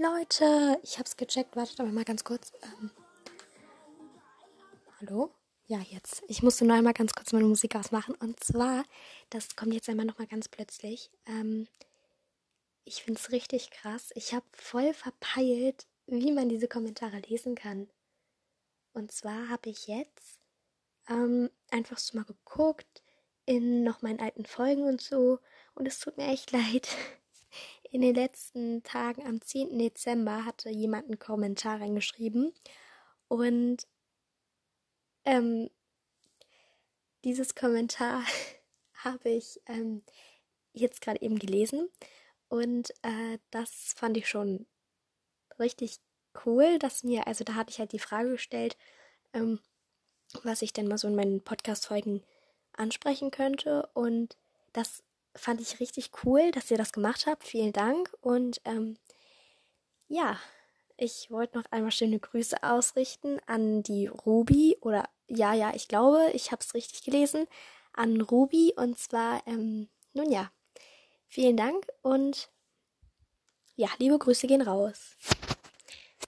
Leute, ich hab's gecheckt. Wartet aber mal ganz kurz. Ähm, hallo? Ja, jetzt. Ich musste nur einmal ganz kurz meine Musik ausmachen. Und zwar, das kommt jetzt einmal nochmal ganz plötzlich. Ähm, ich find's richtig krass. Ich habe voll verpeilt, wie man diese Kommentare lesen kann. Und zwar habe ich jetzt ähm, einfach so mal geguckt in noch meinen alten Folgen und so. Und es tut mir echt leid. In den letzten Tagen am 10. Dezember hatte jemand einen Kommentar reingeschrieben und ähm, dieses Kommentar habe ich ähm, jetzt gerade eben gelesen und äh, das fand ich schon richtig cool, dass mir, also da hatte ich halt die Frage gestellt, ähm, was ich denn mal so in meinen Podcast-Folgen ansprechen könnte und das fand ich richtig cool, dass ihr das gemacht habt. Vielen Dank. Und ähm, ja, ich wollte noch einmal schöne Grüße ausrichten an die Ruby oder ja, ja, ich glaube, ich habe es richtig gelesen, an Ruby. Und zwar, ähm, nun ja, vielen Dank und ja, liebe Grüße gehen raus.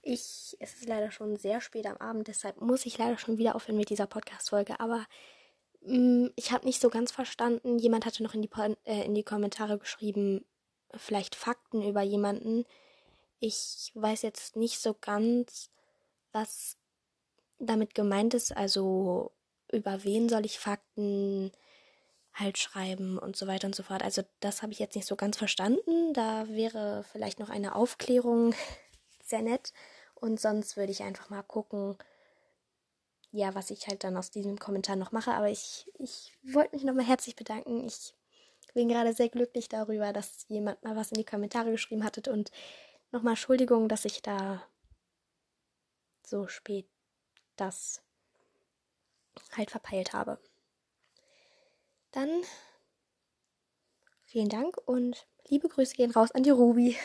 Ich, es ist leider schon sehr spät am Abend, deshalb muss ich leider schon wieder aufhören mit dieser Podcast-Folge, aber ich habe nicht so ganz verstanden. Jemand hatte noch in die, äh, in die Kommentare geschrieben, vielleicht Fakten über jemanden. Ich weiß jetzt nicht so ganz, was damit gemeint ist. Also über wen soll ich Fakten halt schreiben und so weiter und so fort. Also das habe ich jetzt nicht so ganz verstanden. Da wäre vielleicht noch eine Aufklärung sehr nett. Und sonst würde ich einfach mal gucken, ja, was ich halt dann aus diesem Kommentar noch mache. Aber ich, ich wollte mich nochmal herzlich bedanken. Ich bin gerade sehr glücklich darüber, dass jemand mal was in die Kommentare geschrieben hattet und nochmal Entschuldigung, dass ich da so spät das halt verpeilt habe. Dann vielen Dank und liebe Grüße gehen raus an die Ruby.